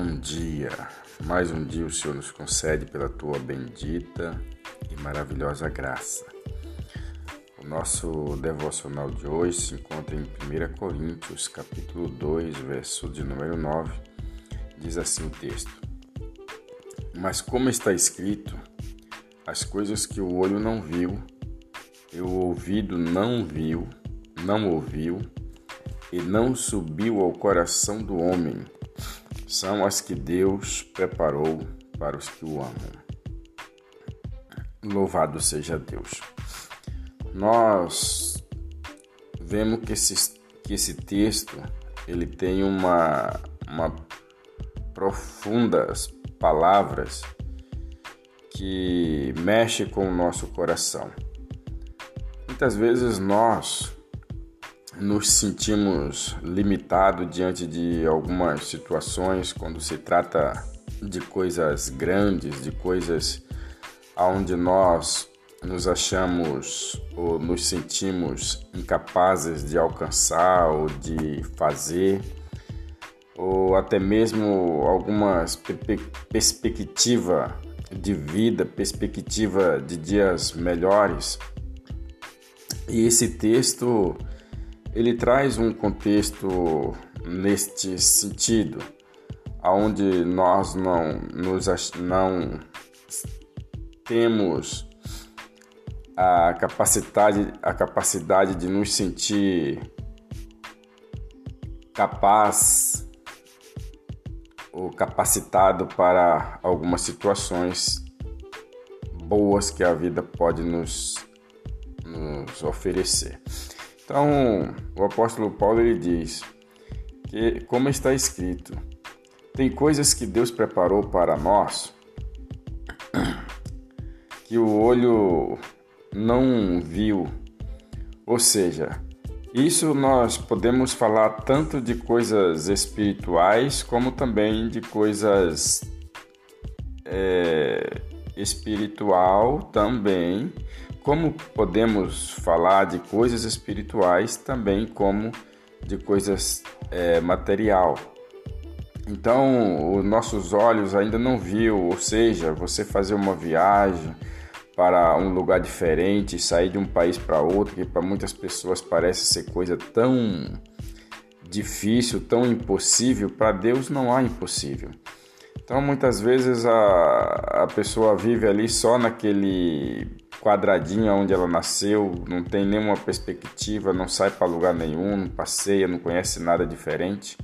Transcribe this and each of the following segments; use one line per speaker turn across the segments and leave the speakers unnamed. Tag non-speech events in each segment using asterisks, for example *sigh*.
Bom dia. Mais um dia o Senhor nos concede pela tua bendita e maravilhosa graça. O nosso devocional de hoje se encontra em 1 Coríntios, capítulo 2, verso de número 9. Diz assim o texto: Mas como está escrito, as coisas que o olho não viu, e o ouvido não viu, não ouviu, e não subiu ao coração do homem, são as que Deus preparou para os que o amam. Louvado seja Deus. Nós vemos que esse, que esse texto ele tem uma, uma profundas palavras que mexe com o nosso coração. Muitas vezes nós nos sentimos limitados diante de algumas situações quando se trata de coisas grandes, de coisas onde nós nos achamos ou nos sentimos incapazes de alcançar ou de fazer, ou até mesmo algumas perspectiva de vida, perspectiva de dias melhores. E esse texto ele traz um contexto neste sentido, aonde nós não nos não temos a capacidade a capacidade de nos sentir capaz ou capacitado para algumas situações boas que a vida pode nos, nos oferecer. Então, o apóstolo Paulo ele diz que, como está escrito, tem coisas que Deus preparou para nós *clears throat* que o olho não viu. Ou seja, isso nós podemos falar tanto de coisas espirituais como também de coisas é, espiritual também como podemos falar de coisas espirituais também como de coisas é, material. Então, os nossos olhos ainda não viu, ou seja, você fazer uma viagem para um lugar diferente, sair de um país para outro, que para muitas pessoas parece ser coisa tão difícil, tão impossível, para Deus não há impossível. Então, muitas vezes a, a pessoa vive ali só naquele quadradinho onde ela nasceu, não tem nenhuma perspectiva, não sai para lugar nenhum, não passeia, não conhece nada diferente.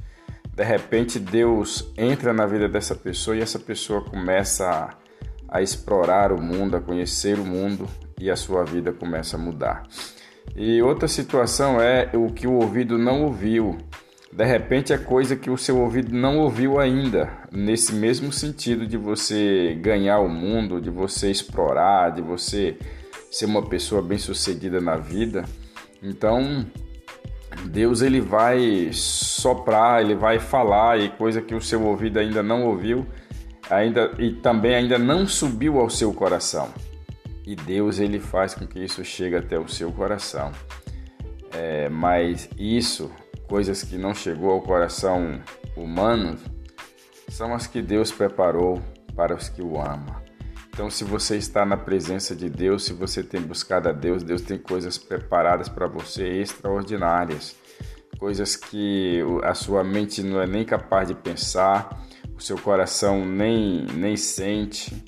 De repente, Deus entra na vida dessa pessoa e essa pessoa começa a, a explorar o mundo, a conhecer o mundo e a sua vida começa a mudar. E outra situação é o que o ouvido não ouviu. De repente é coisa que o seu ouvido não ouviu ainda, nesse mesmo sentido de você ganhar o mundo, de você explorar, de você ser uma pessoa bem-sucedida na vida. Então, Deus ele vai soprar, ele vai falar e coisa que o seu ouvido ainda não ouviu, ainda e também ainda não subiu ao seu coração. E Deus ele faz com que isso chegue até o seu coração. É, mas isso coisas que não chegou ao coração humano, são as que Deus preparou para os que o amam. Então, se você está na presença de Deus, se você tem buscado a Deus, Deus tem coisas preparadas para você extraordinárias, coisas que a sua mente não é nem capaz de pensar, o seu coração nem, nem sente,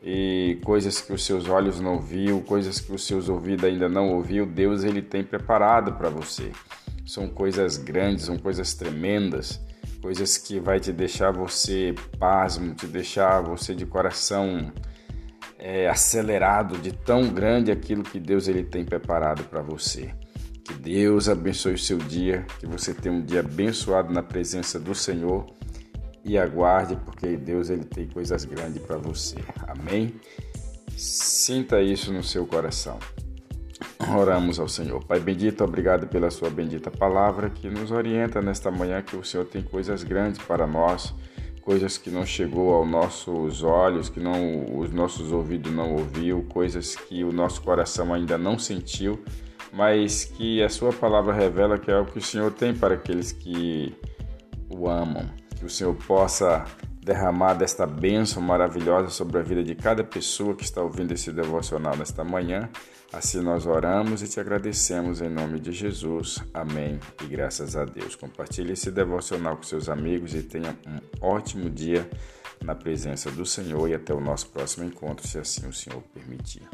e coisas que os seus olhos não viu, coisas que os seus ouvidos ainda não ouviu, Deus ele tem preparado para você são coisas grandes, são coisas tremendas, coisas que vai te deixar você pasmo, te deixar você de coração é, acelerado de tão grande aquilo que Deus ele tem preparado para você. Que Deus abençoe o seu dia, que você tenha um dia abençoado na presença do Senhor e aguarde, porque Deus ele tem coisas grandes para você. Amém? Sinta isso no seu coração. Oramos ao Senhor. Pai bendito, obrigado pela sua bendita palavra que nos orienta nesta manhã que o Senhor tem coisas grandes para nós, coisas que não chegou aos nossos olhos, que não os nossos ouvidos não ouviu, coisas que o nosso coração ainda não sentiu, mas que a sua palavra revela que é o que o Senhor tem para aqueles que o amam. Que o Senhor possa derramado esta bênção maravilhosa sobre a vida de cada pessoa que está ouvindo esse devocional nesta manhã. Assim nós oramos e te agradecemos em nome de Jesus. Amém. E graças a Deus. Compartilhe esse devocional com seus amigos e tenha um ótimo dia na presença do Senhor e até o nosso próximo encontro, se assim o Senhor permitir.